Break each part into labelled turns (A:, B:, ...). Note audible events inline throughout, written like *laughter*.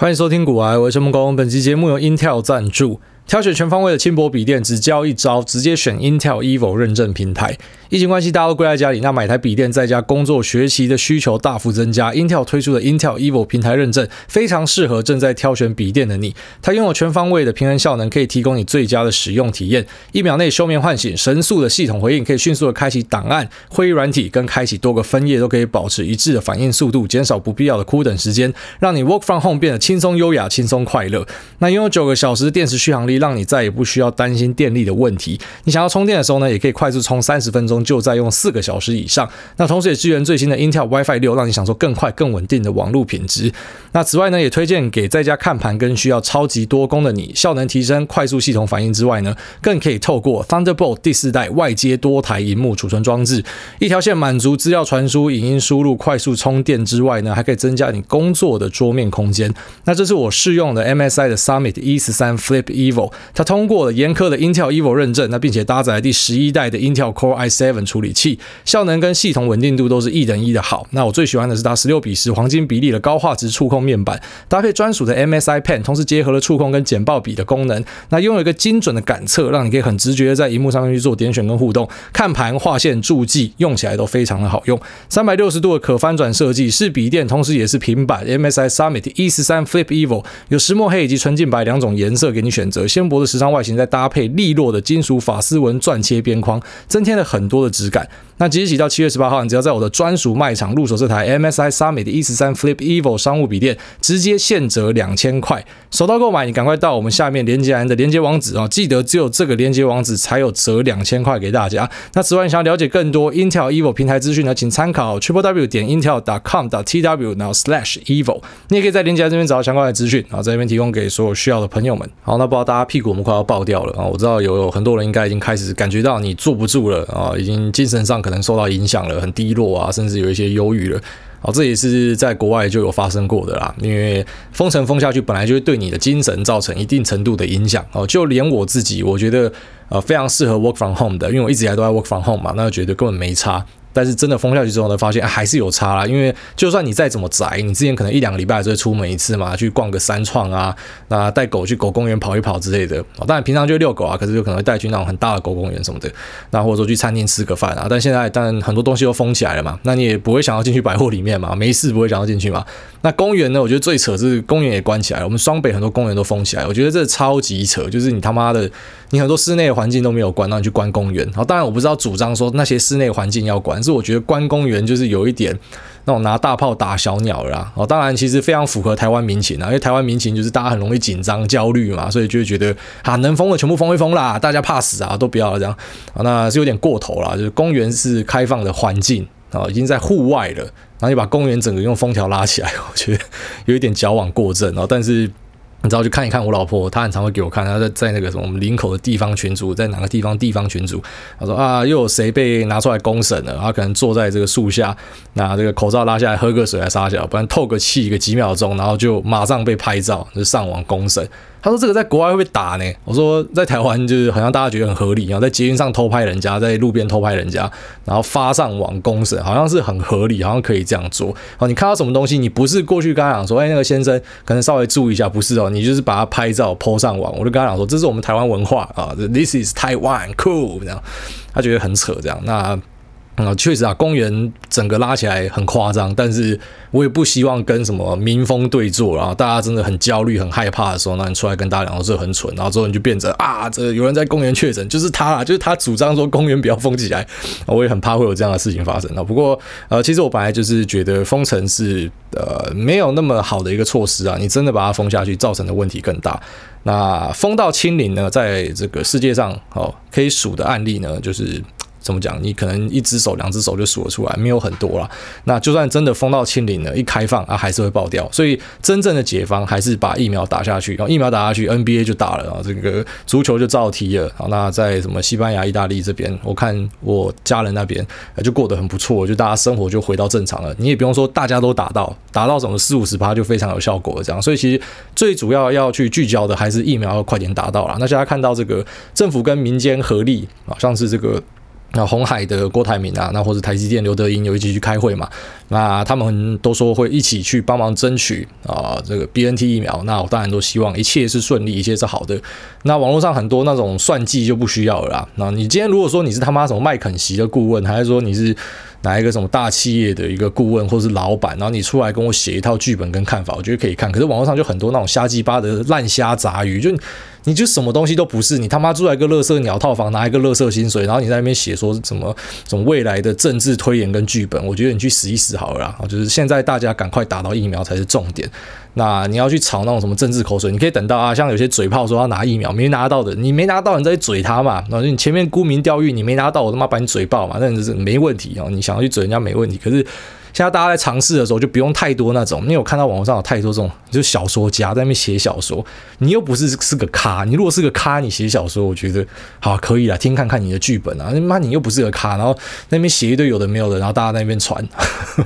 A: 欢迎收听股癌，我是木工。本期节目由 Intel 赞助。挑选全方位的轻薄笔电，只教一招，直接选 Intel Evo 认证平台。疫情关系，大家都归在家里，那买台笔电在家工作学习的需求大幅增加。Intel 推出的 Intel Evo 平台认证，非常适合正在挑选笔电的你。它拥有全方位的平衡效能，可以提供你最佳的使用体验。一秒内休眠唤醒，神速的系统回应，可以迅速的开启档案、会议软体跟开启多个分页，都可以保持一致的反应速度，减少不必要的枯等时间，让你 Work from Home 变得轻松优雅、轻松快乐。那拥有九个小时的电池续航力，让你再也不需要担心电力的问题。你想要充电的时候呢，也可以快速充三十分钟，就再用四个小时以上。那同时也支援最新的 Intel WiFi 六，让你享受更快、更稳定的网络品质。那此外呢，也推荐给在家看盘跟需要超级多功的你，效能提升、快速系统反应之外呢，更可以透过 Thunderbolt 第四代外接多台荧幕储存装置，一条线满足资料传输、影音输入、快速充电之外呢，还可以增加你工作的桌面空间。那这是我试用的 MSI 的 Summit E 十三 Flip Evo，它通过了严苛的 Intel Evo 认证，那并且搭载第十一代的 Intel Core i7 处理器，效能跟系统稳定度都是一等一的好。那我最喜欢的是它十六比十黄金比例的高画质触控面板，搭配专属的 MSI Pen，同时结合了触控跟简报笔的功能，那拥有一个精准的感测，让你可以很直觉的在荧幕上面去做点选跟互动，看盘、划线、注记，用起来都非常的好用。三百六十度的可翻转设计，是笔电，同时也是平板。MSI Summit 一十三 Flip Evo 有石墨黑以及纯净白两种颜色给你选择，纤薄的时尚外形再搭配利落的金属法丝纹钻切边框，增添了很多的质感。那即日起到七月十八号，你只要在我的专属卖场入手这台 MSI Summit E 十三 Flip Evo 商务笔电，直接现折两千块。手刀购买，你赶快到我们下面连接栏的连接网址啊，记得只有这个连接网址才有折两千块给大家。那此外，你想要了解更多 Intel Evo 平台资讯呢，请参考 Triple W 点 Intel dot com dot tw 然后 slash Evo。你也可以在连接这边找到相关的资讯，然后在这边提供给所有需要的朋友们。好，那不知道大家屁股我们快要爆掉了啊！我知道有有很多人应该已经开始感觉到你坐不住了啊，已经精神上可能受到影响了。很低落啊，甚至有一些忧郁了。哦，这也是在国外就有发生过的啦。因为封城封下去，本来就会对你的精神造成一定程度的影响。哦，就连我自己，我觉得呃非常适合 work from home 的，因为我一直以来都在 work from home 嘛，那觉得根本没差。但是真的封下去之后呢，发现还是有差啦。因为就算你再怎么宅，你之前可能一两个礼拜就会出门一次嘛，去逛个三创啊，那带狗去狗公园跑一跑之类的。当然平常就遛狗啊，可是就可能会带去那种很大的狗公园什么的。那或者说去餐厅吃个饭啊。但现在当然很多东西都封起来了嘛，那你也不会想要进去百货里面嘛，没事不会想要进去嘛。那公园呢？我觉得最扯是公园也关起来了。我们双北很多公园都封起来，我觉得这超级扯，就是你他妈的，你很多室内环境都没有关，那你去关公园。然后当然我不知道主张说那些室内环境要关，是我觉得关公园就是有一点那种拿大炮打小鸟啦。哦，当然其实非常符合台湾民情啊，因为台湾民情就是大家很容易紧张焦虑嘛，所以就会觉得啊，能封的全部封一封啦，大家怕死啊，都不要这样啊，那是有点过头啦，就是公园是开放的环境啊，已经在户外了，然后你把公园整个用封条拉起来，*laughs* 我觉得有一点矫枉过正啊，但是。你知道去看一看我老婆，她很常会给我看，她在在那个什么我们林口的地方群组，在哪个地方地方群组，她说啊，又有谁被拿出来公审了？她可能坐在这个树下，拿这个口罩拉下来喝个水来撒脚，不然透个气个几秒钟，然后就马上被拍照，就上网公审。他说：“这个在国外会被打呢。”我说：“在台湾就是好像大家觉得很合理，然后在捷运上偷拍人家，在路边偷拍人家，然后发上网公审，好像是很合理，好像可以这样做。哦，你看到什么东西，你不是过去跟他讲说，哎，那个先生可能稍微注意一下，不是哦，你就是把它拍照 po 上网。我就跟他讲说，这是我们台湾文化啊，This is Taiwan cool，这样，他觉得很扯，这样那。”啊，确实啊，公园整个拉起来很夸张，但是我也不希望跟什么民风对坐，然后大家真的很焦虑、很害怕的时候，那你出来跟大家聊这很蠢，然后之后你就变成啊，这有人在公园确诊，就是他啦，就是他主张说公园不要封起来，我也很怕会有这样的事情发生。不过呃，其实我本来就是觉得封城是呃没有那么好的一个措施啊，你真的把它封下去，造成的问题更大。那封到清零呢，在这个世界上哦可以数的案例呢，就是。怎么讲？你可能一只手、两只手就数得出来，没有很多啦。那就算真的封到清零了，一开放啊，还是会爆掉。所以真正的解方还是把疫苗打下去。然后疫苗打下去，NBA 就打了啊，这个足球就照踢了。好，那在什么西班牙、意大利这边，我看我家人那边就过得很不错，就大家生活就回到正常了。你也不用说大家都打到，打到什么四五十趴就非常有效果了这样。所以其实最主要要去聚焦的还是疫苗要快点打到啦。那大家看到这个政府跟民间合力啊，像是这个。那红海的郭台铭啊，那或者台积电刘德英有一起去开会嘛？那他们都说会一起去帮忙争取啊，这个 BNT 疫苗。那我当然都希望一切是顺利，一切是好的。那网络上很多那种算计就不需要了啦。那你今天如果说你是他妈什么麦肯锡的顾问，还是说你是哪一个什么大企业的一个顾问，或是老板，然后你出来跟我写一套剧本跟看法，我觉得可以看。可是网络上就很多那种瞎鸡巴的烂虾杂鱼，就。你就什么东西都不是，你他妈住在一个乐色鸟套房，拿一个乐色薪水，然后你在那边写说什么什么未来的政治推演跟剧本，我觉得你去死一死好了啦。就是现在大家赶快打到疫苗才是重点。那你要去炒那种什么政治口水，你可以等到啊，像有些嘴炮说要拿疫苗没拿到的，你没拿到你再嘴他嘛。然后你前面沽名钓誉，你没拿到，我他妈把你嘴爆嘛，那就是没问题哦。你想要去嘴人家没问题，可是。现在大家在尝试的时候，就不用太多那种，因为我看到网络上有太多这种，就是小说家在那边写小说，你又不是是个咖，你如果是个咖，你写小说，我觉得好可以啦，听看看你的剧本啊，妈你又不是个咖，然后那边写一堆有的没有的，然后大家在那边传，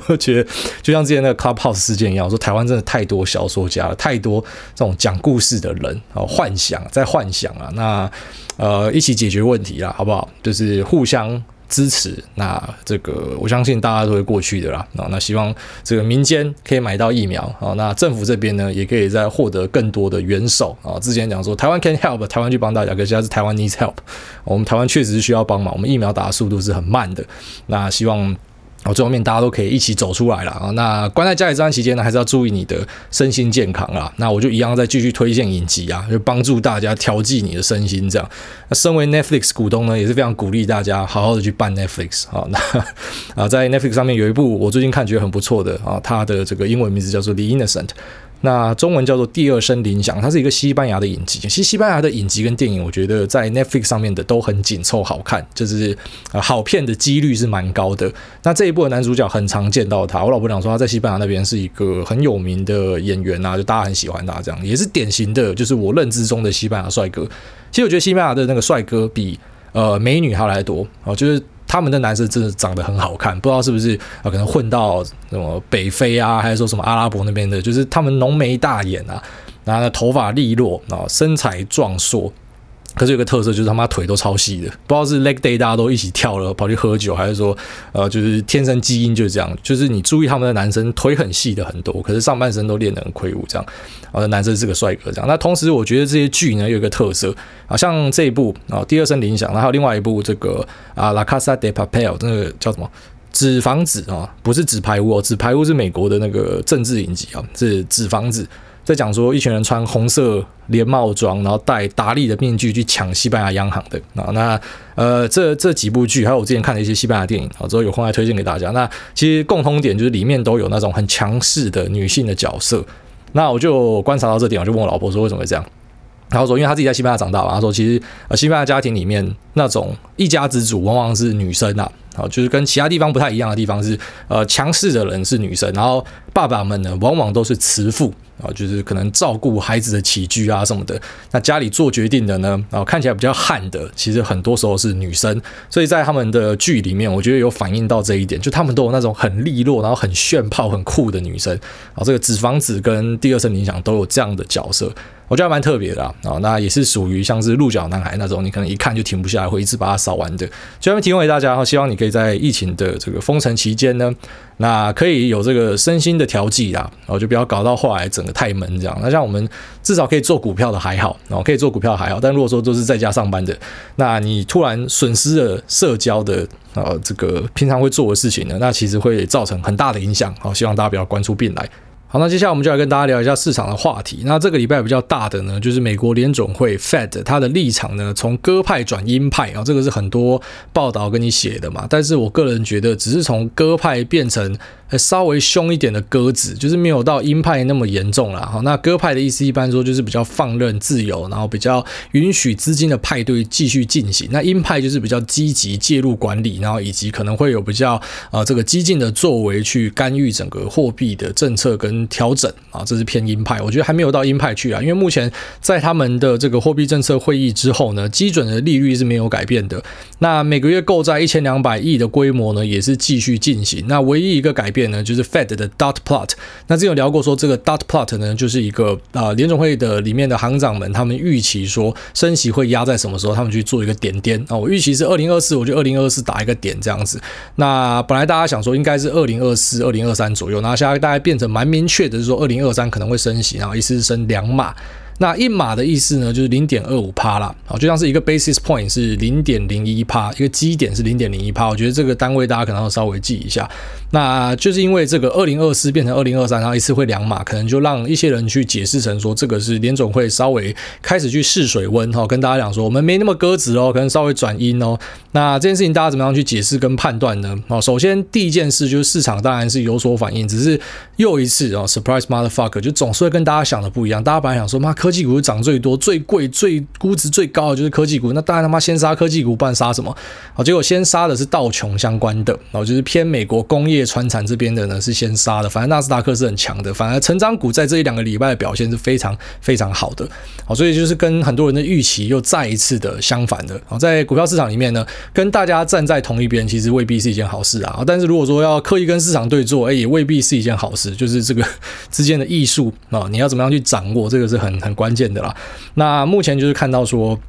A: 我觉得就像之前那个 Clubhouse 事件一样，我说台湾真的太多小说家了，太多这种讲故事的人啊，幻想在幻想啊，那呃一起解决问题啦，好不好？就是互相。支持，那这个我相信大家都会过去的啦。那希望这个民间可以买到疫苗啊，那政府这边呢也可以再获得更多的援手啊。之前讲说台湾 can help，台湾去帮大家，可是现在是台湾 needs help。我们台湾确实是需要帮忙，我们疫苗打的速度是很慢的。那希望。哦，最后面大家都可以一起走出来了啊！那关在家里这段期间呢，还是要注意你的身心健康啊。那我就一样再继续推荐影集啊，就帮助大家调剂你的身心这样。那身为 Netflix 股东呢，也是非常鼓励大家好好的去办 Netflix 啊。*laughs* 那啊，在 Netflix 上面有一部我最近看觉得很不错的啊，它的这个英文名字叫做 The Innocent。那中文叫做《第二声铃响》，它是一个西班牙的影集。其实西班牙的影集跟电影，我觉得在 Netflix 上面的都很紧凑好看，就是呃好片的几率是蛮高的。那这一部的男主角很常见到他，我老婆讲说他在西班牙那边是一个很有名的演员啊，就大家很喜欢他这样，也是典型的，就是我认知中的西班牙帅哥。其实我觉得西班牙的那个帅哥比呃美女还来得多哦，就是。他们的男生真的长得很好看，不知道是不是啊？可能混到什么北非啊，还是说什么阿拉伯那边的，就是他们浓眉大眼啊，然后头发利落啊，身材壮硕。可是有个特色，就是他妈腿都超细的，不知道是 leg day 大家都一起跳了跑去喝酒，还是说呃就是天生基因就是这样，就是你注意他们的男生腿很细的很多，可是上半身都练得很魁梧这样，呃男生是个帅哥这样。那同时我觉得这些剧呢有一个特色啊，像这一部啊第二声铃响，然后还有另外一部这个啊 La Casa de Papel 那个叫什么纸房子啊，不是纸牌屋哦，纸牌屋是美国的那个政治影集啊，是纸房子。在讲说一群人穿红色连帽装，然后戴达利的面具去抢西班牙央行的啊，那呃这这几部剧，还有我之前看的一些西班牙电影啊，之后有空来推荐给大家。那其实共通点就是里面都有那种很强势的女性的角色。那我就观察到这点，我就问我老婆说为什么会这样？然后说因为她自己在西班牙长大嘛，她说其实呃西班牙家庭里面那种一家之主往往是女生啊，啊就是跟其他地方不太一样的地方是呃强势的人是女生，然后爸爸们呢往往都是慈父。啊，就是可能照顾孩子的起居啊什么的，那家里做决定的呢，啊看起来比较悍的，其实很多时候是女生，所以在他们的剧里面，我觉得有反映到这一点，就他们都有那种很利落，然后很炫泡、很酷的女生。啊，这个纸房子跟第二声铃响都有这样的角色。我觉得还蛮特别的啊，那也是属于像是鹿角男孩那种，你可能一看就停不下来，会一直把它扫完的。专门提供给大家，然后希望你可以在疫情的这个封城期间呢，那可以有这个身心的调剂啦，然后就不要搞到后来整个太闷这样。那像我们至少可以做股票的还好，然后可以做股票还好，但如果说都是在家上班的，那你突然损失了社交的呃这个平常会做的事情呢，那其实会造成很大的影响。好，希望大家不要关出病来。好，那接下来我们就来跟大家聊一下市场的话题。那这个礼拜比较大的呢，就是美国联总会 Fed 它的立场呢，从鸽派转鹰派啊，这个是很多报道跟你写的嘛。但是我个人觉得，只是从鸽派变成稍微凶一点的鸽子，就是没有到鹰派那么严重了。好，那鸽派的意思一般说就是比较放任自由，然后比较允许资金的派对继续进行。那鹰派就是比较积极介入管理，然后以及可能会有比较啊这个激进的作为去干预整个货币的政策跟。调整啊，这是偏鹰派，我觉得还没有到鹰派去啊，因为目前在他们的这个货币政策会议之后呢，基准的利率是没有改变的。那每个月购债一千两百亿的规模呢，也是继续进行。那唯一一个改变呢，就是 Fed 的 Dot Plot。那之前有聊过说，这个 Dot Plot 呢，就是一个啊、联总会的里面的行长们，他们预期说升息会压在什么时候，他们去做一个点点啊。我预期是二零二四，我就二零二四打一个点这样子。那本来大家想说应该是二零二四、二零二三左右，那现在大概变成蛮明确的，是说二零二三可能会升息，然后一次是升两码。那一码的意思呢，就是零点二五趴啦，好，就像是一个 basis point 是零点零一趴，一个基点是零点零一趴，我觉得这个单位大家可能要稍微记一下。那就是因为这个二零二四变成二零二三，然后一次会两码，可能就让一些人去解释成说这个是联总会稍微开始去试水温哈，跟大家讲说我们没那么鸽子哦，可能稍微转阴哦。那这件事情大家怎么样去解释跟判断呢？哦，首先第一件事就是市场当然是有所反应，只是又一次哦，surprise motherfucker，就总是会跟大家想的不一样。大家本来想说妈。科技股涨最多、最贵、最估值最高的就是科技股，那当然他妈先杀科技股，不然杀什么？好，结果先杀的是道琼相关的，哦，就是偏美国工业、传产这边的呢是先杀的。反正纳斯达克是很强的，反而成长股在这一两个礼拜的表现是非常非常好的。好，所以就是跟很多人的预期又再一次的相反的。好，在股票市场里面呢，跟大家站在同一边，其实未必是一件好事啊。但是如果说要刻意跟市场对坐，哎，也未必是一件好事。就是这个 *laughs* 之间的艺术啊，你要怎么样去掌握，这个是很很。关键的啦，那目前就是看到说，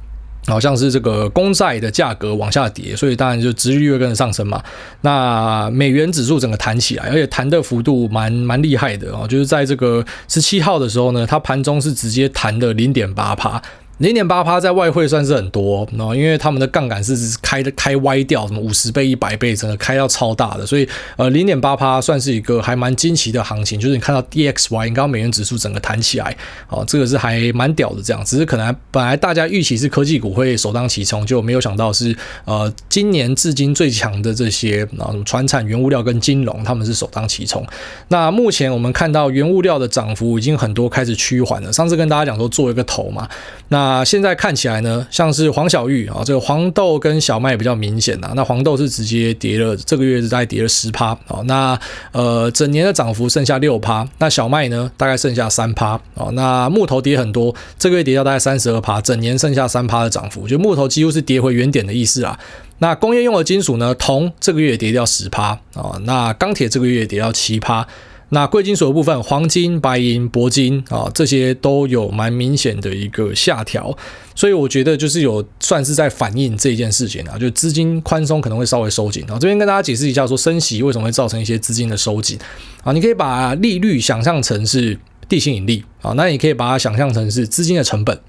A: 好像是这个公债的价格往下跌，所以当然就殖利率跟着上升嘛。那美元指数整个弹起来，而且弹的幅度蛮蛮厉害的哦，就是在这个十七号的时候呢，它盘中是直接弹的零点八趴。零点八趴在外汇算是很多，然后因为他们的杠杆是开的开歪掉，什么五十倍、一百倍，整个开到超大的，所以呃零点八趴算是一个还蛮惊奇的行情，就是你看到 DXY，你刚刚美元指数整个弹起来，哦，这个是还蛮屌的这样，只是可能本来大家预期是科技股会首当其冲，就没有想到是呃今年至今最强的这些啊什么传产、原物料跟金融，他们是首当其冲。那目前我们看到原物料的涨幅已经很多开始趋缓了，上次跟大家讲说做一个头嘛，那。那现在看起来呢，像是黄小玉啊，这个黄豆跟小麦比较明显呐。那黄豆是直接跌了，这个月是大概跌了十趴啊。那呃，整年的涨幅剩下六趴。那小麦呢，大概剩下三趴啊。那木头跌很多，这个月跌到大概三十二趴，整年剩下三趴的涨幅，就木头几乎是跌回原点的意思啊。那工业用的金属呢，铜这个月跌掉十趴啊。那钢铁这个月跌掉七趴。那贵金属的部分，黄金、白银、铂金啊，这些都有蛮明显的一个下调，所以我觉得就是有算是在反映这件事情啊，就资金宽松可能会稍微收紧啊。这边跟大家解释一下，说升息为什么会造成一些资金的收紧啊？你可以把利率想象成是地心引力啊，那你可以把它想象成是资金的成本。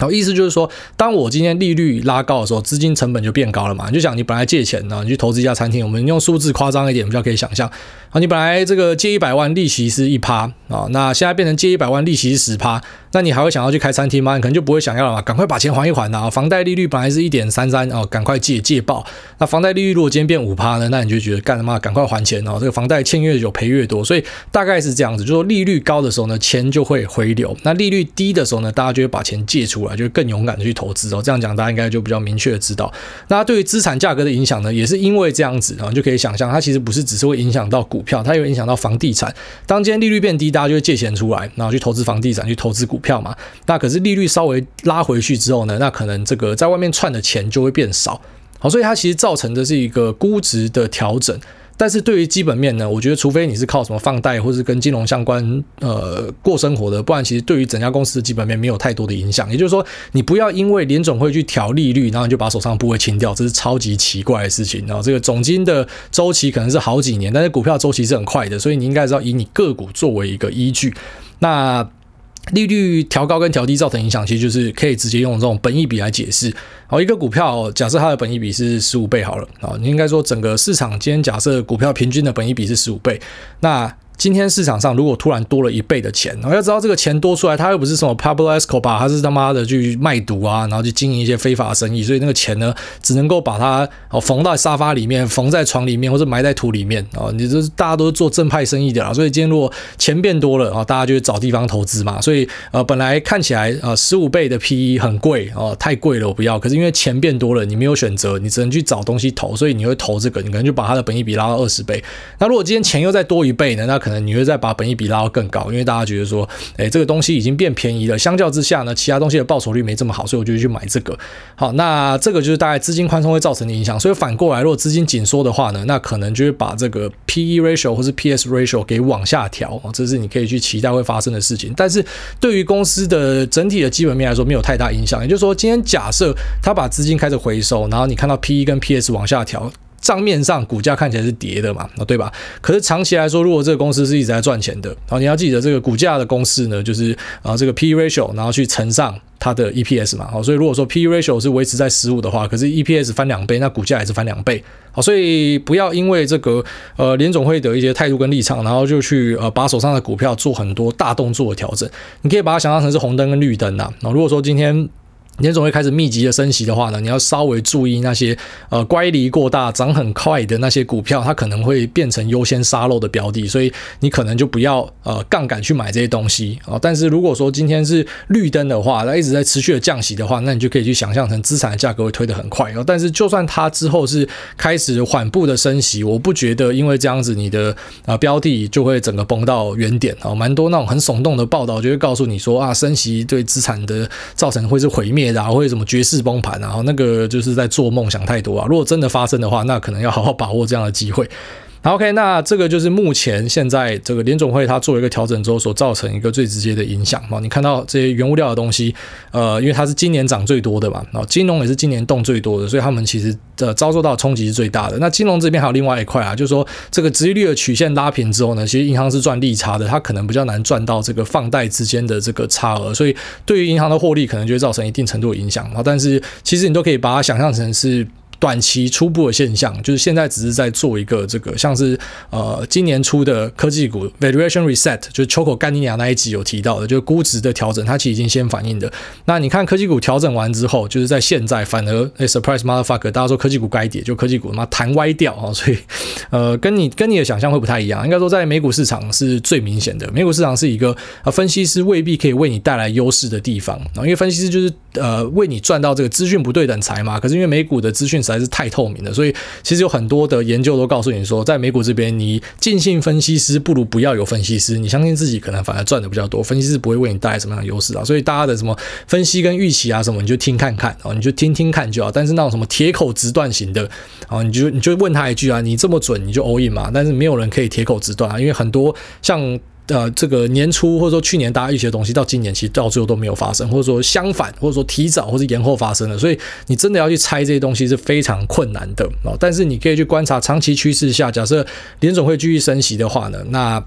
A: 然后意思就是说，当我今天利率拉高的时候，资金成本就变高了嘛。你就想你本来借钱呢，你去投资一家餐厅，我们用数字夸张一点，比较可以想象。啊，你本来这个借一百万，利息是一趴啊，那现在变成借一百万，利息是十趴，那你还会想要去开餐厅吗？你可能就不会想要了嘛，赶快把钱还一还啊。房贷利率本来是一点三三哦，赶快借借爆。那房贷利率如果今天变五趴呢，那你就觉得干什么？赶快还钱哦，这个房贷欠越久赔越多，所以大概是这样子。就说利率高的时候呢，钱就会回流；那利率低的时候呢，大家就会把钱借出来，就更勇敢的去投资哦。这样讲大家应该就比较明确的知道。那对于资产价格的影响呢，也是因为这样子啊，就可以想象它其实不是只是会影响到股票，它有影响到房地产。当今天利率变低，大家就会借钱出来，然后去投资房地产，去投资股票嘛。那可是利率稍微拉回去之后呢，那可能这个在外面赚的钱就会变少。好，所以它其实造成的是一个估值的调整。但是对于基本面呢，我觉得除非你是靠什么放贷或是跟金融相关呃过生活的，不然其实对于整家公司的基本面没有太多的影响。也就是说，你不要因为联总会去调利率，然后你就把手上部位清掉，这是超级奇怪的事情。然后这个总金的周期可能是好几年，但是股票周期是很快的，所以你应该是要以你个股作为一个依据。那利率调高跟调低造成影响，其实就是可以直接用这种本益比来解释。好，一个股票假设它的本益比是十五倍好了，啊，你应该说整个市场间假设股票平均的本益比是十五倍，那。今天市场上如果突然多了一倍的钱，我要知道这个钱多出来，他又不是什么 Pablo Escobar，他是他妈的去卖毒啊，然后去经营一些非法生意，所以那个钱呢，只能够把它哦缝到沙发里面，缝在床里面，或者埋在土里面啊。你这大家都是做正派生意的啦，所以今天如果钱变多了啊，大家就会找地方投资嘛。所以呃，本来看起来呃十五倍的 PE 很贵哦，太贵了，我不要。可是因为钱变多了，你没有选择，你只能去找东西投，所以你会投这个，你可能就把它的本益比拉到二十倍。那如果今天钱又再多一倍呢？那可你会再把本益比拉到更高，因为大家觉得说，哎，这个东西已经变便宜了，相较之下呢，其他东西的报酬率没这么好，所以我就去买这个。好，那这个就是大概资金宽松会造成的影响。所以反过来，如果资金紧缩的话呢，那可能就会把这个 PE ratio 或是 PS ratio 给往下调啊，这是你可以去期待会发生的事情。但是对于公司的整体的基本面来说，没有太大影响。也就是说，今天假设他把资金开始回收，然后你看到 PE 跟 PS 往下调。账面上股价看起来是跌的嘛，啊对吧？可是长期来说，如果这个公司是一直在赚钱的，你要记得这个股价的公式呢，就是啊这个 P ratio，然后去乘上它的 EPS 嘛，好，所以如果说 P ratio 是维持在十五的话，可是 EPS 翻两倍，那股价也是翻两倍，好，所以不要因为这个呃联总会的一些态度跟立场，然后就去呃把手上的股票做很多大动作的调整，你可以把它想象成是红灯跟绿灯呐，那如果说今天。联总会开始密集的升息的话呢，你要稍微注意那些呃乖离过大、涨很快的那些股票，它可能会变成优先杀漏的标的，所以你可能就不要呃杠杆去买这些东西啊。但是如果说今天是绿灯的话，它一直在持续的降息的话，那你就可以去想象成资产的价格会推得很快哦。但是就算它之后是开始缓步的升息，我不觉得因为这样子你的啊标的就会整个崩到原点啊。蛮多那种很耸动的报道就会告诉你说啊，升息对资产的造成会是毁灭。然后会什么绝世崩盘，然后那个就是在做梦想太多啊！如果真的发生的话，那可能要好好把握这样的机会。好，OK，那这个就是目前现在这个联总会它做一个调整之后所造成一个最直接的影响嘛。你看到这些原物料的东西，呃，因为它是今年涨最多的嘛，然后金融也是今年动最多的，所以他们其实呃遭受到冲击是最大的。那金融这边还有另外一块啊，就是说这个殖利率的曲线拉平之后呢，其实银行是赚利差的，它可能比较难赚到这个放贷之间的这个差额，所以对于银行的获利可能就会造成一定程度的影响啊。但是其实你都可以把它想象成是。短期初步的现象，就是现在只是在做一个这个，像是呃今年初的科技股 valuation reset，就是秋口干尼亚那一集有提到的，就是估值的调整，它其实已经先反映的。那你看科技股调整完之后，就是在现在反而哎 surprise motherfucker，大家说科技股该跌，就科技股他妈弹歪掉啊，所以呃跟你跟你的想象会不太一样。应该说在美股市场是最明显的，美股市场是一个呃分析师未必可以为你带来优势的地方啊，因为分析师就是呃为你赚到这个资讯不对等财嘛。可是因为美股的资讯还是太透明了，所以其实有很多的研究都告诉你说，在美股这边，你尽信分析师不如不要有分析师，你相信自己可能反而赚的比较多。分析师不会为你带来什么样的优势啊，所以大家的什么分析跟预期啊什么，你就听看看哦，你就听听看就好。但是那种什么铁口直断型的啊，你就你就问他一句啊，你这么准你就 all in 嘛？但是没有人可以铁口直断啊，因为很多像。呃，这个年初或者说去年大家预期的东西，到今年其实到最后都没有发生，或者说相反，或者说提早或者延后发生了，所以你真的要去猜这些东西是非常困难的哦。但是你可以去观察长期趋势下，假设联总会继续升息的话呢，那。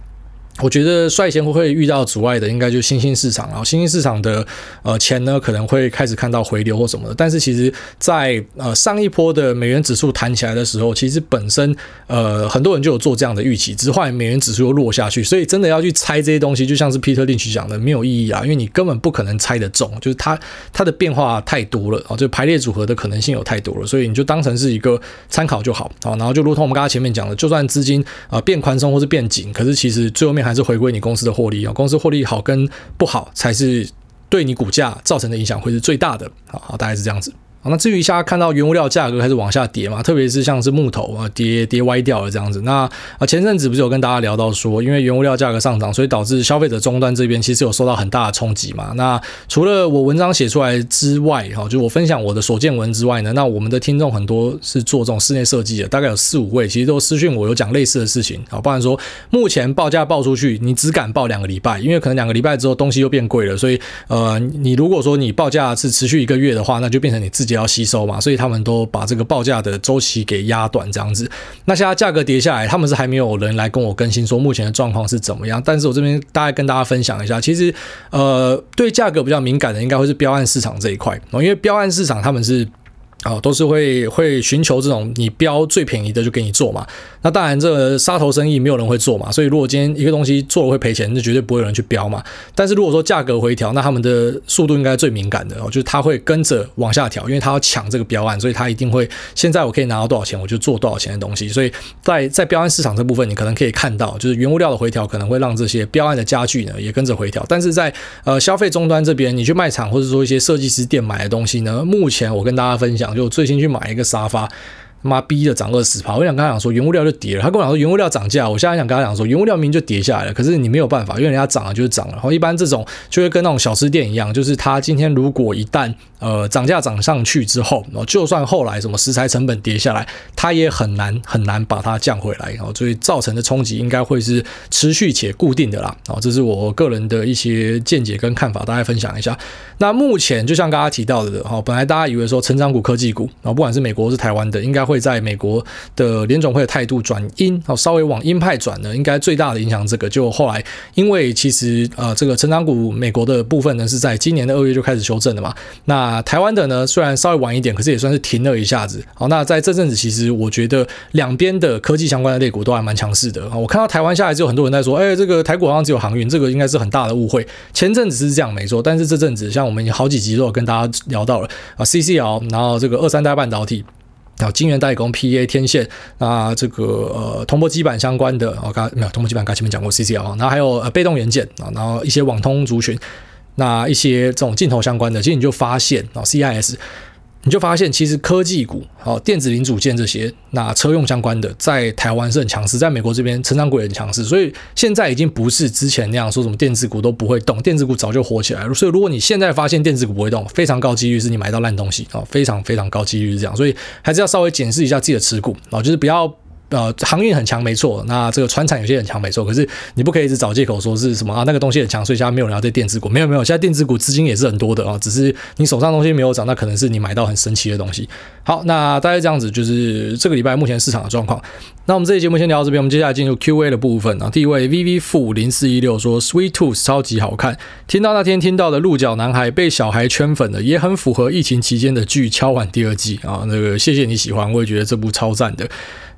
A: 我觉得率先会遇到阻碍的，应该就是新兴市场，然后新兴市场的呃钱呢，可能会开始看到回流或什么的。但是其实在，呃上一波的美元指数弹起来的时候，其实本身呃很多人就有做这样的预期，只是后来美元指数又落下去，所以真的要去猜这些东西，就像是 Peter Lynch 讲的，没有意义啊，因为你根本不可能猜得中，就是它它的变化太多了啊，就排列组合的可能性有太多了，所以你就当成是一个参考就好啊。然后就如同我们刚刚前面讲的，就算资金啊变宽松或是变紧，可是其实最后面。还是回归你公司的获利啊，公司获利好跟不好才是对你股价造成的影响会是最大的，啊，大概是这样子。好，那至于一下看到原物料价格开始往下跌嘛，特别是像是木头啊跌跌歪掉了这样子。那啊前阵子不是有跟大家聊到说，因为原物料价格上涨，所以导致消费者终端这边其实有受到很大的冲击嘛。那除了我文章写出来之外，哈，就我分享我的所见闻之外呢，那我们的听众很多是做这种室内设计的，大概有四五位，其实都私讯我有讲类似的事情啊，不然说目前报价报出去，你只敢报两个礼拜，因为可能两个礼拜之后东西又变贵了，所以呃，你如果说你报价是持续一个月的话，那就变成你自己。比较吸收嘛，所以他们都把这个报价的周期给压短，这样子。那现在价格跌下来，他们是还没有人来跟我更新说目前的状况是怎么样。但是我这边大概跟大家分享一下，其实呃，对价格比较敏感的，应该会是标案市场这一块，因为标案市场他们是。哦，都是会会寻求这种你标最便宜的就给你做嘛。那当然，这个杀头生意没有人会做嘛。所以如果今天一个东西做了会赔钱，那绝对不会有人去标嘛。但是如果说价格回调，那他们的速度应该最敏感的哦，就是他会跟着往下调，因为他要抢这个标案，所以他一定会现在我可以拿到多少钱，我就做多少钱的东西。所以在在标案市场这部分，你可能可以看到，就是原物料的回调可能会让这些标案的家具呢也跟着回调。但是在呃消费终端这边，你去卖场或者说一些设计师店买的东西呢，目前我跟大家分享。就最新去买一个沙发，妈逼的涨二十趴。我想跟他讲说，原物料就跌了。他跟我讲说，原物料涨价。我现在想跟他讲说，原物料明明就跌下来了，可是你没有办法，因为人家涨了就是涨了。然后一般这种就会跟那种小吃店一样，就是他今天如果一旦呃涨价涨上去之后，然后就算后来什么食材成本跌下来，他也很难很难把它降回来。然后所以造成的冲击应该会是持续且固定的啦。然后这是我个人的一些见解跟看法，大家分享一下。那目前就像刚刚提到的，哈，本来大家以为说成长股、科技股，然后不管是美国是台湾的，应该会会在美国的联总会的态度转鹰，哦，稍微往鹰派转呢，应该最大的影响这个。就后来因为其实呃这个成长股美国的部分呢是在今年的二月就开始修正的嘛，那台湾的呢虽然稍微晚一点，可是也算是停了一下子。好，那在这阵子其实我觉得两边的科技相关的类股都还蛮强势的啊。我看到台湾下来之后，很多人在说，哎，这个台股好像只有航运，这个应该是很大的误会。前阵子是这样没错，但是这阵子像我们好几集都有跟大家聊到了啊，CCL，然后这个二三代半导体，啊晶圆代工、PA 天线那，这个呃铜箔基板相关的，我刚没有铜箔基板，刚前面讲过 CCL，然后还有呃被动元件啊，然后一些网通族群，那一些这种镜头相关的，其实你就发现啊，CIS。你就发现，其实科技股、哦电子零组件这些，那车用相关的，在台湾是很强势，在美国这边成长股也很强势，所以现在已经不是之前那样说什么电子股都不会动，电子股早就火起来了。所以如果你现在发现电子股不会动，非常高几率是你买到烂东西啊，非常非常高几率是这样，所以还是要稍微检视一下自己的持股啊，就是不要。呃，航运很强，没错。那这个船产有些很强，没错。可是你不可以一直找借口说是什么啊？那个东西很强，所以现在没有人要对电子股。没有没有，现在电子股资金也是很多的啊，只是你手上东西没有涨，那可能是你买到很神奇的东西。好，那大概这样子就是这个礼拜目前市场的状况。那我们这期节目先聊到这边，我们接下来进入 Q&A 的部分啊。第一位 VV 负零四一六说，Sweet Tooth 超级好看。听到那天听到的鹿角男孩被小孩圈粉了，也很符合疫情期间的剧，敲碗第二季啊。那个谢谢你喜欢，我也觉得这部超赞的。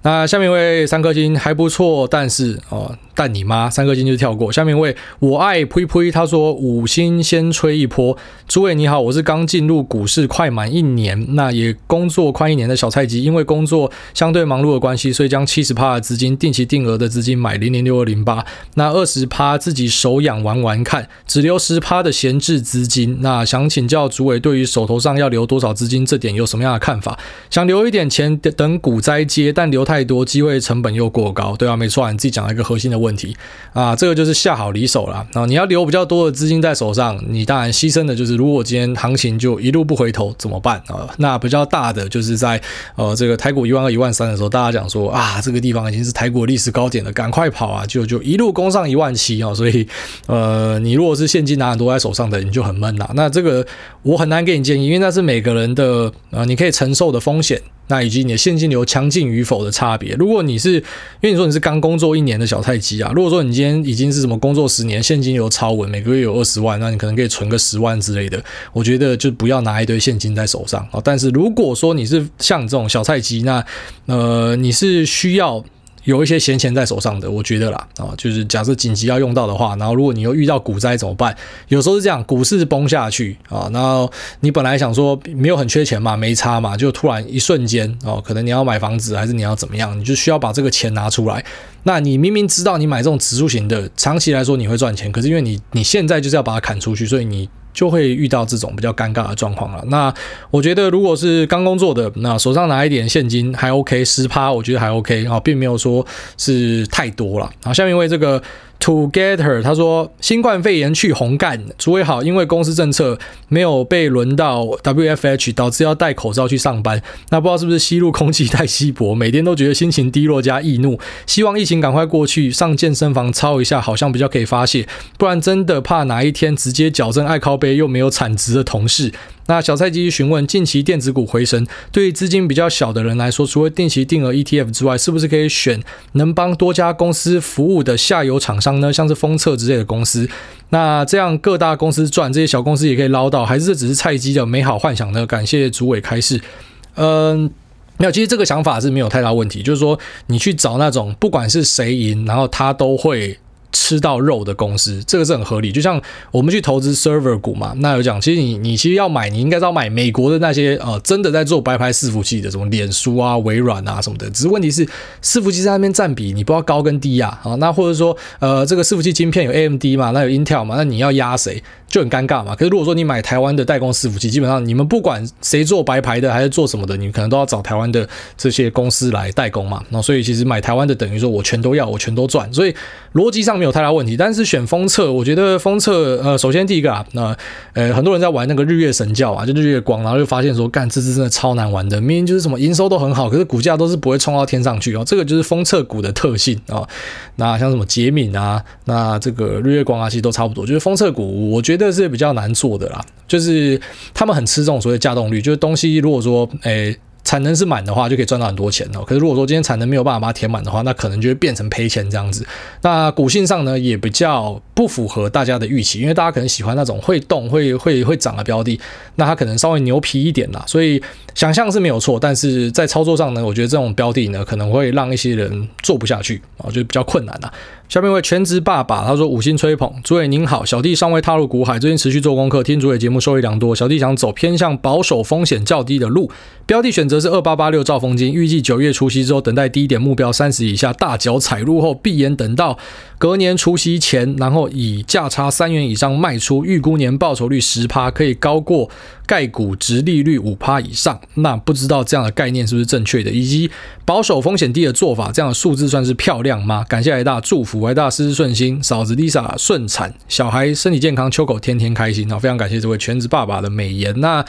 A: 那下面一位三颗星还不错，但是哦，但你妈三颗星就跳过。下面一位我爱呸呸，他说五星先吹一波。诸位你好，我是刚进入股市快满一年，那也工作快一年的小菜鸡，因为工作相对忙碌的关系，所以将七十趴的资金定期定额的资金买零零六二零八，那二十趴自己手痒玩玩看，只留十趴的闲置资金。那想请教诸位，对于手头上要留多少资金这点有什么样的看法？想留一点钱等股灾接，但留太。太多机会成本又过高，对啊，没错啊，你自己讲了一个核心的问问题啊，这个就是下好离手了啊。你要留比较多的资金在手上，你当然牺牲的就是，如果今天行情就一路不回头怎么办啊？那比较大的就是在呃这个台股一万二、一万三的时候，大家讲说啊，这个地方已经是台股历史高点了，赶快跑啊，就就一路攻上一万七啊。所以呃，你如果是现金拿很多在手上的，你就很闷呐。那这个我很难给你建议，因为那是每个人的啊，你可以承受的风险。那以及你的现金流强劲与否的差别。如果你是，因为你说你是刚工作一年的小菜鸡啊，如果说你今天已经是什么工作十年，现金流超稳，每个月有二十万，那你可能可以存个十万之类的。我觉得就不要拿一堆现金在手上啊。但是如果说你是像这种小菜鸡，那呃你是需要。有一些闲钱在手上的，我觉得啦，啊，就是假设紧急要用到的话，然后如果你又遇到股灾怎么办？有时候是这样，股市崩下去啊，然后你本来想说没有很缺钱嘛，没差嘛，就突然一瞬间哦，可能你要买房子还是你要怎么样，你就需要把这个钱拿出来。那你明明知道你买这种指数型的，长期来说你会赚钱，可是因为你你现在就是要把它砍出去，所以你。就会遇到这种比较尴尬的状况了。那我觉得，如果是刚工作的，那手上拿一点现金还 OK，十趴我觉得还 OK 啊，并没有说是太多了。好，下面一位这个。Together，他说新冠肺炎去红干，诸位好，因为公司政策没有被轮到 WFH，导致要戴口罩去上班。那不知道是不是吸入空气太稀薄，每天都觉得心情低落加易怒。希望疫情赶快过去，上健身房操一下，好像比较可以发泄。不然真的怕哪一天直接矫正爱靠背又没有产值的同事。那小菜鸡询问，近期电子股回升，对于资金比较小的人来说，除了定期定额 ETF 之外，是不是可以选能帮多家公司服务的下游厂商呢？像是封测之类的公司，那这样各大公司赚，这些小公司也可以捞到，还是这只是菜鸡的美好幻想呢？感谢主委开示。嗯，没有，其实这个想法是没有太大问题，就是说你去找那种不管是谁赢，然后他都会。吃到肉的公司，这个是很合理。就像我们去投资 server 股嘛，那有讲，其实你你其实要买，你应该是要买美国的那些呃，真的在做白牌伺服器的，什么脸书啊、微软啊什么的。只是问题是，伺服器在那边占比，你不知道高跟低啊。好，那或者说呃，这个伺服器晶片有 AMD 嘛，那有 Intel 嘛，那你要压谁？就很尴尬嘛。可是如果说你买台湾的代工伺服器，基本上你们不管谁做白牌的还是做什么的，你可能都要找台湾的这些公司来代工嘛。那所以其实买台湾的等于说我全都要，我全都赚，所以逻辑上没有太大问题。但是选封测，我觉得封测呃，首先第一个啊，那呃很多人在玩那个日月神教啊，就日月光，然后就发现说，干这支真的超难玩的，明明就是什么营收都很好，可是股价都是不会冲到天上去哦。这个就是封测股的特性啊。那像什么捷敏啊，那这个日月光啊，其实都差不多，就是封测股，我觉得是比较难做的啦。就是他们很吃这种所谓的价动率，就是东西如果说，诶。产能是满的话，就可以赚到很多钱哦。可是如果说今天产能没有办法把它填满的话，那可能就会变成赔钱这样子。那股性上呢，也比较不符合大家的预期，因为大家可能喜欢那种会动、会会会涨的标的，那它可能稍微牛皮一点啦。所以想象是没有错，但是在操作上呢，我觉得这种标的呢，可能会让一些人做不下去啊，就比较困难啊。下面一位全职爸爸他说五星吹捧，主委您好，小弟尚未踏入股海，最近持续做功课，听主委节目收益良多。小弟想走偏向保守、风险较低的路，标的选择是二八八六兆丰金，预计九月除夕之后，等待低点目标三十以下，大脚踩入后，闭眼等到隔年除夕前，然后以价差三元以上卖出，预估年报酬率十趴，可以高过概股值利率五趴以上。那不知道这样的概念是不是正确的，以及保守风险低的做法，这样的数字算是漂亮吗？感谢来大祝福。福大事事顺心，嫂子 Lisa 顺产，小孩身体健康，秋狗天天开心。非常感谢这位全职爸爸的美言。那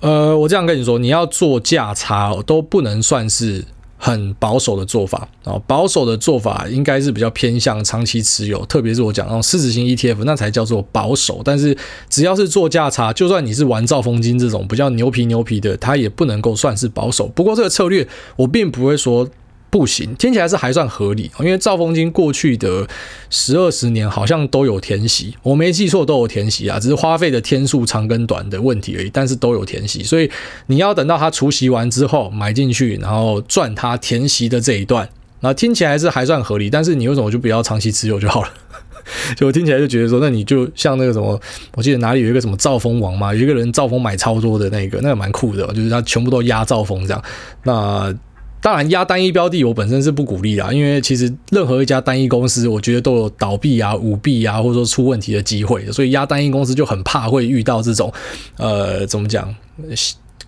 A: 呃，我这样跟你说，你要做价差哦，都不能算是很保守的做法啊。保守的做法应该是比较偏向长期持有，特别是我讲那种市值型 ETF，那才叫做保守。但是只要是做价差，就算你是玩兆丰金这种比较牛皮牛皮的，它也不能够算是保守。不过这个策略，我并不会说。不行，听起来是还算合理，因为兆丰金过去的十二十年好像都有填息，我没记错都有填息啊，只是花费的天数长跟短的问题而已，但是都有填息，所以你要等到它除息完之后买进去，然后赚它填息的这一段，那听起来是还算合理，但是你为什么就不要长期持有就好了？*laughs* 就听起来就觉得说，那你就像那个什么，我记得哪里有一个什么兆丰王嘛，有一个人兆丰买超多的那个，那个蛮酷的，就是他全部都压兆丰这样，那。当然，压单一标的我本身是不鼓励啦，因为其实任何一家单一公司，我觉得都有倒闭啊、舞弊啊，或者说出问题的机会，所以压单一公司就很怕会遇到这种，呃，怎么讲，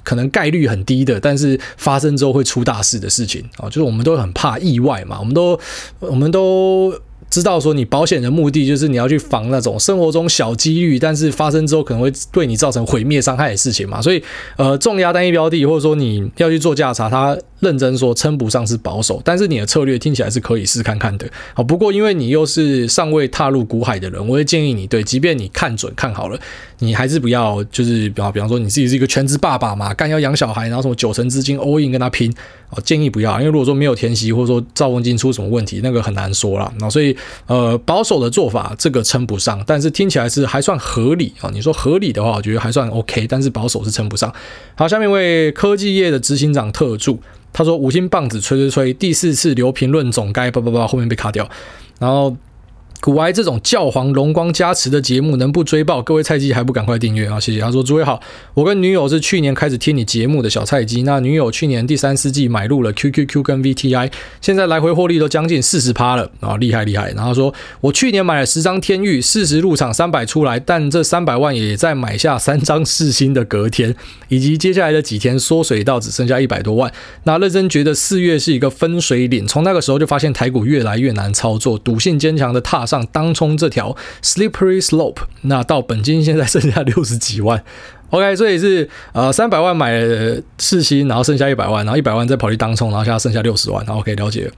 A: 可能概率很低的，但是发生之后会出大事的事情啊，就是我们都很怕意外嘛，我们都，我们都。知道说你保险的目的就是你要去防那种生活中小几率，但是发生之后可能会对你造成毁灭伤害的事情嘛，所以呃重压单一标的或者说你要去做价差，它认真说称不上是保守，但是你的策略听起来是可以试看看的。好，不过因为你又是尚未踏入股海的人，我会建议你对，即便你看准看好了，你还是不要就是比方比方说你自己是一个全职爸爸嘛，干要养小孩，然后什么九成资金 all in 跟他拼，哦建议不要，因为如果说没有填息或者说兆丰金出什么问题，那个很难说啦。那所以。呃，保守的做法这个称不上，但是听起来是还算合理啊。你说合理的话，我觉得还算 OK，但是保守是称不上。好，下面一位科技业的执行长特助，他说五星棒子吹吹吹，第四次留评论总该叭叭叭，后面被卡掉，然后。股癌这种教皇荣光加持的节目能不追爆？各位菜鸡还不赶快订阅啊！谢谢。他说：“诸位好，我跟女友是去年开始听你节目的小菜鸡。那女友去年第三四季买入了 QQQ 跟 VTI，现在来回获利都将近四十趴了啊，厉害厉害。然后说我去年买了十张天钰，四十入场三百出来，但这三百万也在买下三张四星的隔天，以及接下来的几天缩水到只剩下一百多万。那认真觉得四月是一个分水岭，从那个时候就发现台股越来越难操作，赌性坚强的踏。”上当冲这条 slippery slope，那到本金现在剩下 *laughs* 六十几万，OK，所以是呃三百万买了世芯，然后剩下一百万，然后一百万再跑去当冲，然后现在剩下六十万，OK，了解。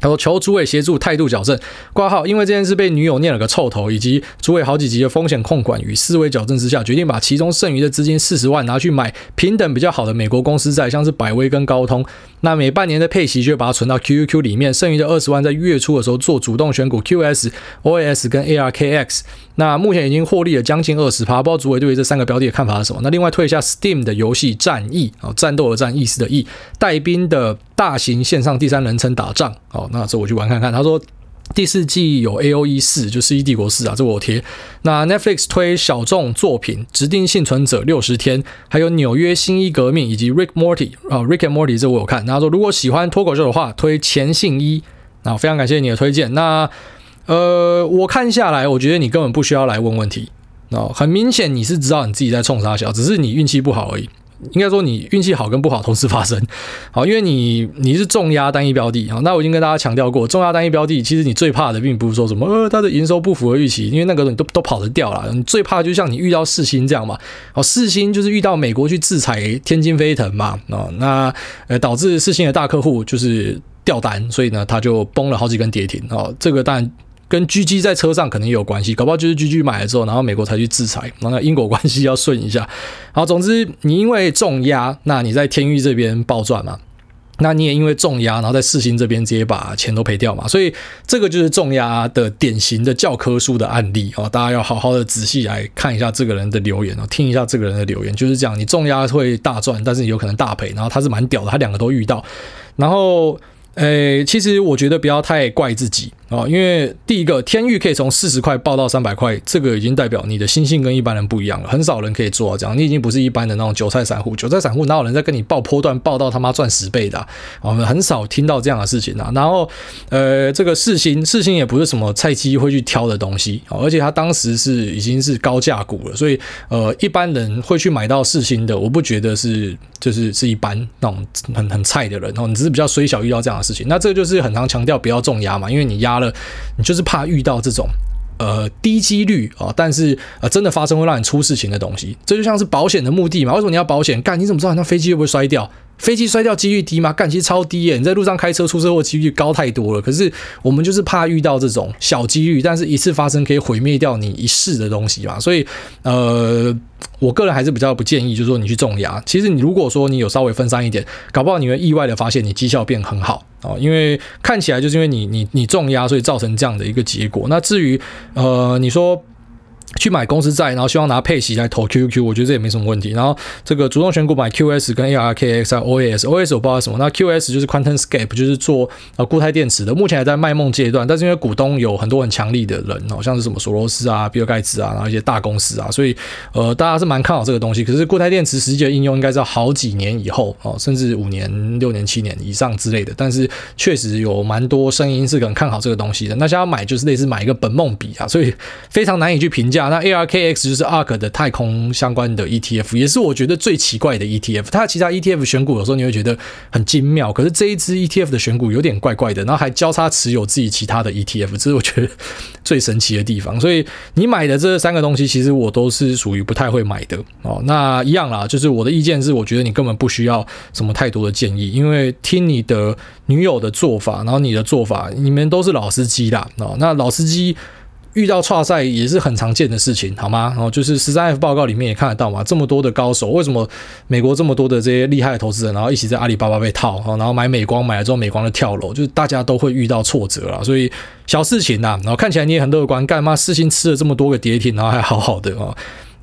A: 他说：“求诸位协助态度矫正，挂号。因为这件事被女友念了个臭头，以及诸位好几集的风险控管与思维矫正之下，决定把其中剩余的资金四十万拿去买平等比较好的美国公司债，像是百威跟高通。那每半年的配息就把它存到 QQQ 里面，剩余的二十万在月初的时候做主动选股 QSOS 跟 ARKX。那目前已经获利了将近二十趴。不知道诸位对于这三个标的的看法是什么？那另外推一下 Steam 的游戏战役啊，战斗的战，意思的意，带兵的。”大型线上第三人称打仗，哦，那这我去玩看看。他说第四季有 A O E 四，就是《一帝国四啊，这我贴。那 Netflix 推小众作品，指定幸存者六十天，还有纽约新一革命以及 Rick Morty 啊，Rick and Morty 这我有看。他说如果喜欢脱口秀的话，推钱信一。那非常感谢你的推荐。那呃，我看下来，我觉得你根本不需要来问问题。那，很明显你是知道你自己在冲啥小，只是你运气不好而已。应该说你运气好跟不好同时发生，*laughs* 好，因为你你是重压单一标的啊。那我已经跟大家强调过，重压单一标的，其实你最怕的并不是说什么呃它的营收不符合预期，因为那个你都都跑得掉了。你最怕就像你遇到四星这样嘛，哦，四星就是遇到美国去制裁天津飞腾嘛，哦，那呃导致四星的大客户就是掉单，所以呢他就崩了好几根跌停哦，这个当然。跟狙击在车上可能也有关系，搞不好就是狙击买了之后，然后美国才去制裁，然后因果关系要顺一下。好，总之你因为重压，那你在天域这边暴赚嘛，那你也因为重压，然后在四星这边直接把钱都赔掉嘛，所以这个就是重压的典型的教科书的案例哦，大家要好好的仔细来看一下这个人的留言哦，听一下这个人的留言，就是这样，你重压会大赚，但是有可能大赔，然后他是蛮屌的，他两个都遇到，然后。诶，其实我觉得不要太怪自己啊，因为第一个天域可以从四十块爆到三百块，这个已经代表你的心性跟一般人不一样了，很少人可以做到这样，你已经不是一般的那种韭菜散户，韭菜散户哪有人在跟你爆波段爆到他妈赚十倍的？我们很少听到这样的事情啊。然后，呃，这个四星四星也不是什么菜鸡会去挑的东西，而且他当时是已经是高价股了，所以呃，一般人会去买到四星的，我不觉得是就是是一般那种很很菜的人哦，你只是比较衰小遇到这样的。事情，那这个就是很常强调不要重压嘛，因为你压了，你就是怕遇到这种呃低几率啊，但是呃真的发生会让你出事情的东西，这就像是保险的目的嘛。为什么你要保险？干，你怎么知道那飞机会不会摔掉？飞机摔掉几率低吗？干，其实超低耶！你在路上开车出车祸几率高太多了。可是我们就是怕遇到这种小几率，但是一次发生可以毁灭掉你一世的东西嘛。所以呃，我个人还是比较不建议，就是说你去重压。其实你如果说你有稍微分散一点，搞不好你会意外的发现你绩效变很好哦。因为看起来就是因为你你你重压，所以造成这样的一个结果。那至于呃，你说。去买公司债，然后希望拿配息来投 QQ，我觉得这也没什么问题。然后这个主动选股买 QS 跟 ARKX 啊，OAS，OAS 我不知道什么。那 QS 就是 QuantumScape，就是做呃固态电池的，目前还在卖梦阶段。但是因为股东有很多很强力的人，好像是什么索罗斯啊、比尔盖茨啊，然后一些大公司啊，所以呃大家是蛮看好这个东西。可是固态电池实际的应用应该是要好几年以后哦，甚至五年、六年、七年以上之类的。但是确实有蛮多声音是很看好这个东西的。那想要买就是类似买一个本梦比啊，所以非常难以去评价。那 ARKX 就是 ARK 的太空相关的 ETF，也是我觉得最奇怪的 ETF。它其他 ETF 选股有时候你会觉得很精妙，可是这一支 ETF 的选股有点怪怪的，然后还交叉持有自己其他的 ETF，这是我觉得最神奇的地方。所以你买的这三个东西，其实我都是属于不太会买的哦。那一样啦，就是我的意见是，我觉得你根本不需要什么太多的建议，因为听你的女友的做法，然后你的做法，你们都是老司机啦哦。那老司机。遇到挫赛也是很常见的事情，好吗？然后就是十三 F 报告里面也看得到嘛，这么多的高手，为什么美国这么多的这些厉害的投资人，然后一起在阿里巴巴被套，然后买美光，买了之后美光的跳楼，就是大家都会遇到挫折了，所以小事情呐。然后看起来你也很乐观，干嘛事情吃了这么多个跌停，然后还好好的啊，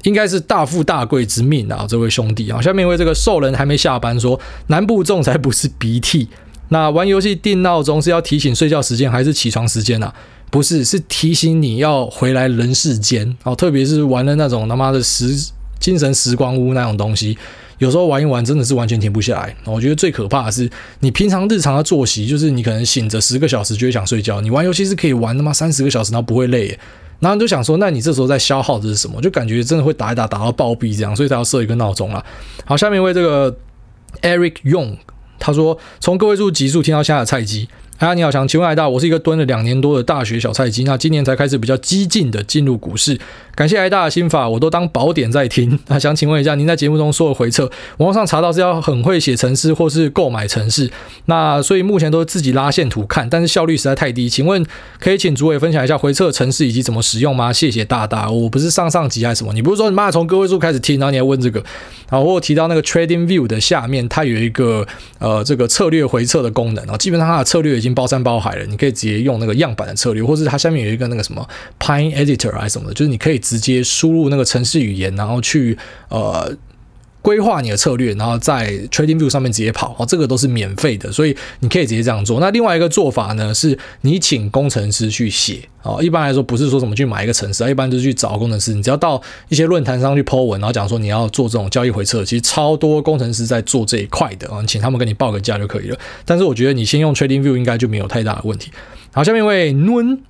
A: 应该是大富大贵之命啊，这位兄弟啊。下面一位这个兽人还没下班说，南部仲裁不是鼻涕，那玩游戏定闹钟是要提醒睡觉时间还是起床时间啊？不是，是提醒你要回来人世间哦，特别是玩了那种他妈的时精神时光屋那种东西，有时候玩一玩真的是完全停不下来。我觉得最可怕的是，你平常日常的作息就是你可能醒着十个小时就会想睡觉，你玩游戏是可以玩他妈三十个小时然后不会累，然后你就想说，那你这时候在消耗的是什么？就感觉真的会打一打打到暴毙这样，所以才要设一个闹钟啦。好，下面一位这个 Eric Young，他说从个位数集数听到现在的菜鸡。啊，你好，想请问海大，我是一个蹲了两年多的大学小菜鸡，那今年才开始比较激进的进入股市。感谢海大的心法，我都当宝典在听。*laughs* 那想请问一下，您在节目中说的回撤，网络上查到是要很会写程式或是购买程式，那所以目前都是自己拉线图看，但是效率实在太低。请问可以请主委分享一下回撤程式以及怎么使用吗？谢谢大大。我不是上上集还是什么？你不是说你妈从个位数开始听，然后你还问这个？然后，我提到那个 Trading View 的下面，它有一个呃这个策略回撤的功能啊，基本上它的策略已经包山包海了，你可以直接用那个样板的策略，或是它下面有一个那个什么 Pine Editor 还是什么的，就是你可以直接输入那个程式语言，然后去呃规划你的策略，然后在 Trading View 上面直接跑，哦，这个都是免费的，所以你可以直接这样做。那另外一个做法呢，是你请工程师去写，哦，一般来说不是说什么去买一个程式，一般就是去找工程师，你只要到一些论坛上去 Po 文，然后讲说你要做这种交易回测，其实超多工程师在做这一块的，啊，你请他们跟你报个价就可以了。但是我觉得你先用 Trading View 应该就没有太大的问题。好，下面一位 Nun。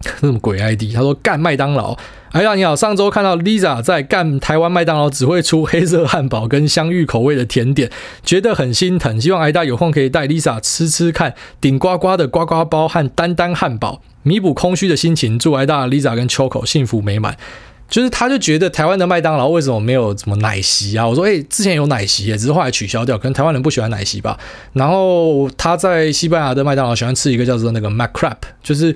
A: *laughs* 那么鬼 ID，他说干麦当劳。哎呀，你好，上周看到 Lisa 在干台湾麦当劳只会出黑色汉堡跟香芋口味的甜点，觉得很心疼。希望艾大有空可以带 Lisa 吃吃看顶呱呱的呱呱包和丹丹汉堡，弥补空虚的心情。祝艾大 Lisa 跟秋口幸福美满。就是他就觉得台湾的麦当劳为什么没有什么奶昔啊？我说，诶，之前有奶昔，只是后来取消掉，可能台湾人不喜欢奶昔吧。然后他在西班牙的麦当劳喜欢吃一个叫做那个 McCrab，就是。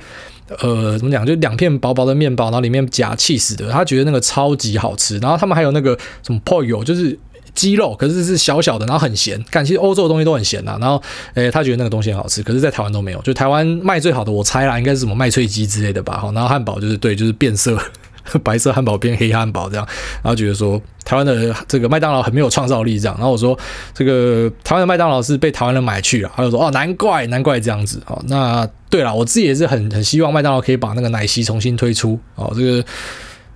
A: 呃，怎么讲？就两片薄薄的面包，然后里面夹起司的，他觉得那个超级好吃。然后他们还有那个什么 pollo，就是鸡肉，可是是小小的，然后很咸。看，其实欧洲的东西都很咸呐。然后，诶，他觉得那个东西很好吃，可是在台湾都没有。就台湾卖最好的，我猜啦，应该是什么麦脆鸡之类的吧。好，然后汉堡就是对，就是变色。*laughs* 白色汉堡变黑汉堡这样，然后觉得说台湾的这个麦当劳很没有创造力这样，然后我说这个台湾的麦当劳是被台湾人买去了，他就说哦，难怪难怪这样子哦。那对了，我自己也是很很希望麦当劳可以把那个奶昔重新推出哦。这个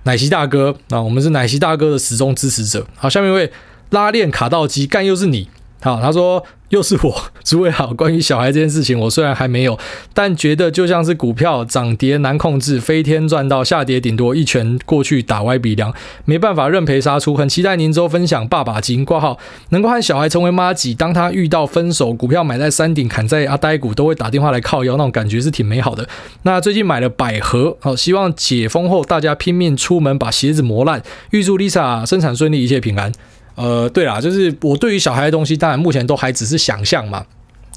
A: 奶昔大哥啊，我们是奶昔大哥的始终支持者。好，下面一位拉链卡到机干又是你。好，他说又是我，诸位好。关于小孩这件事情，我虽然还没有，但觉得就像是股票涨跌难控制，飞天赚到下跌，顶多一拳过去打歪鼻梁，没办法认赔杀出。很期待您周分享爸爸经挂号，能够和小孩成为妈吉，当他遇到分手，股票买在山顶，砍在阿呆股，都会打电话来靠腰，那种感觉是挺美好的。那最近买了百合，好，希望解封后大家拼命出门把鞋子磨烂，预祝 Lisa 生产顺利，一切平安。呃，对啦，就是我对于小孩的东西，当然目前都还只是想象嘛。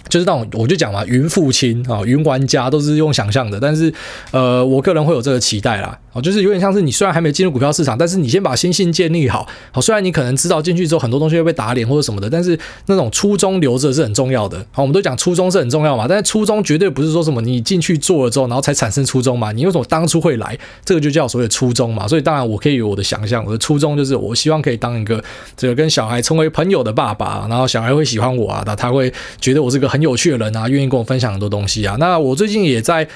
A: 就是那种，我就讲嘛，云父亲啊，云玩家都是用想象的，但是，呃，我个人会有这个期待啦，哦，就是有点像是你虽然还没进入股票市场，但是你先把心性建立好，好，虽然你可能知道进去之后很多东西会被打脸或者什么的，但是那种初衷留着是很重要的，好，我们都讲初衷是很重要嘛，但是初衷绝对不是说什么你进去做了之后，然后才产生初衷嘛，你为什么当初会来，这个就叫所谓的初衷嘛，所以当然我可以有我的想象，我的初衷就是我希望可以当一个这个跟小孩成为朋友的爸爸，然后小孩会喜欢我啊，那他会觉得我是个很有趣的人啊，愿意跟我分享很多东西啊。那我最近也在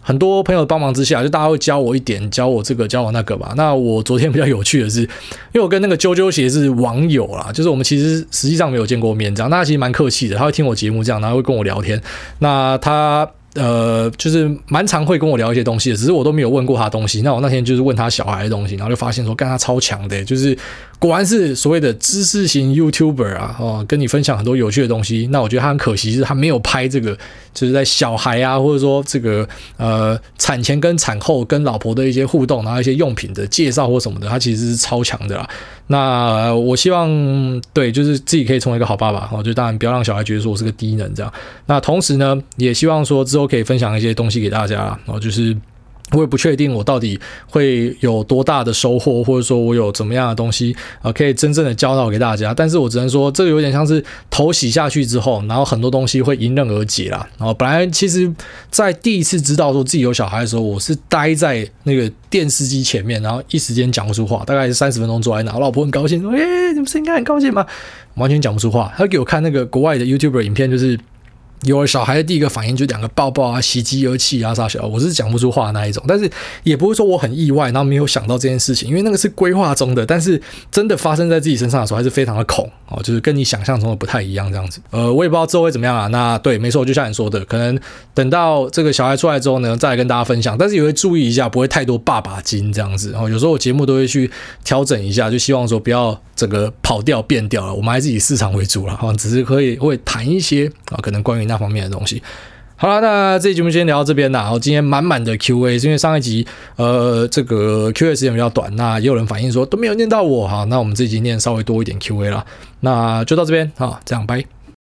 A: 很多朋友帮忙之下，就大家会教我一点，教我这个，教我那个吧。那我昨天比较有趣的是，因为我跟那个啾啾鞋是网友啦，就是我们其实实际上没有见过面，这样。那他其实蛮客气的，他会听我节目这样，然后会跟我聊天。那他。呃，就是蛮常会跟我聊一些东西的，只是我都没有问过他东西。那我那天就是问他小孩的东西，然后就发现说，干他超强的，就是果然是所谓的知识型 YouTuber 啊，哦，跟你分享很多有趣的东西。那我觉得他很可惜，就是他没有拍这个，就是在小孩啊，或者说这个呃产前跟产后跟老婆的一些互动，然后一些用品的介绍或什么的，他其实是超强的啦。那我希望对，就是自己可以成为一个好爸爸，哦，就当然不要让小孩觉得说我是个低能这样。那同时呢，也希望说之后可以分享一些东西给大家，然后就是。我也不确定我到底会有多大的收获，或者说我有怎么样的东西啊，可以真正的教导给大家。但是我只能说，这个有点像是头洗下去之后，然后很多东西会迎刃而解啦。然后本来其实，在第一次知道说自己有小孩的时候，我是待在那个电视机前面，然后一时间讲不出话，大概三十分钟坐在那，我老婆很高兴说：“诶，你们是应该很高兴吗？”完全讲不出话。她给我看那个国外的 YouTuber 影片，就是。有了小孩的第一个反应就两个抱抱啊，喜极而泣啊，啥小，我是讲不出话那一种，但是也不会说我很意外，然后没有想到这件事情，因为那个是规划中的，但是真的发生在自己身上的时候，还是非常的恐哦，就是跟你想象中的不太一样这样子。呃，我也不知道之后会怎么样啊。那对，没错，就像你说的，可能等到这个小孩出来之后呢，再来跟大家分享，但是也会注意一下，不会太多爸爸经这样子。哦，有时候我节目都会去调整一下，就希望说不要整个跑调变掉了，我们还是以市场为主了哈，只是可以会谈一些啊，可能关于。*laughs* 那方面的东西，好了，那这期节目先聊到这边啦。然后今天满满的 Q&A，是因为上一集呃这个 Q&A 时间比较短，那也有人反映说都没有念到我哈，那我们这集念稍微多一点 Q&A 啦，那就到这边好，这样拜。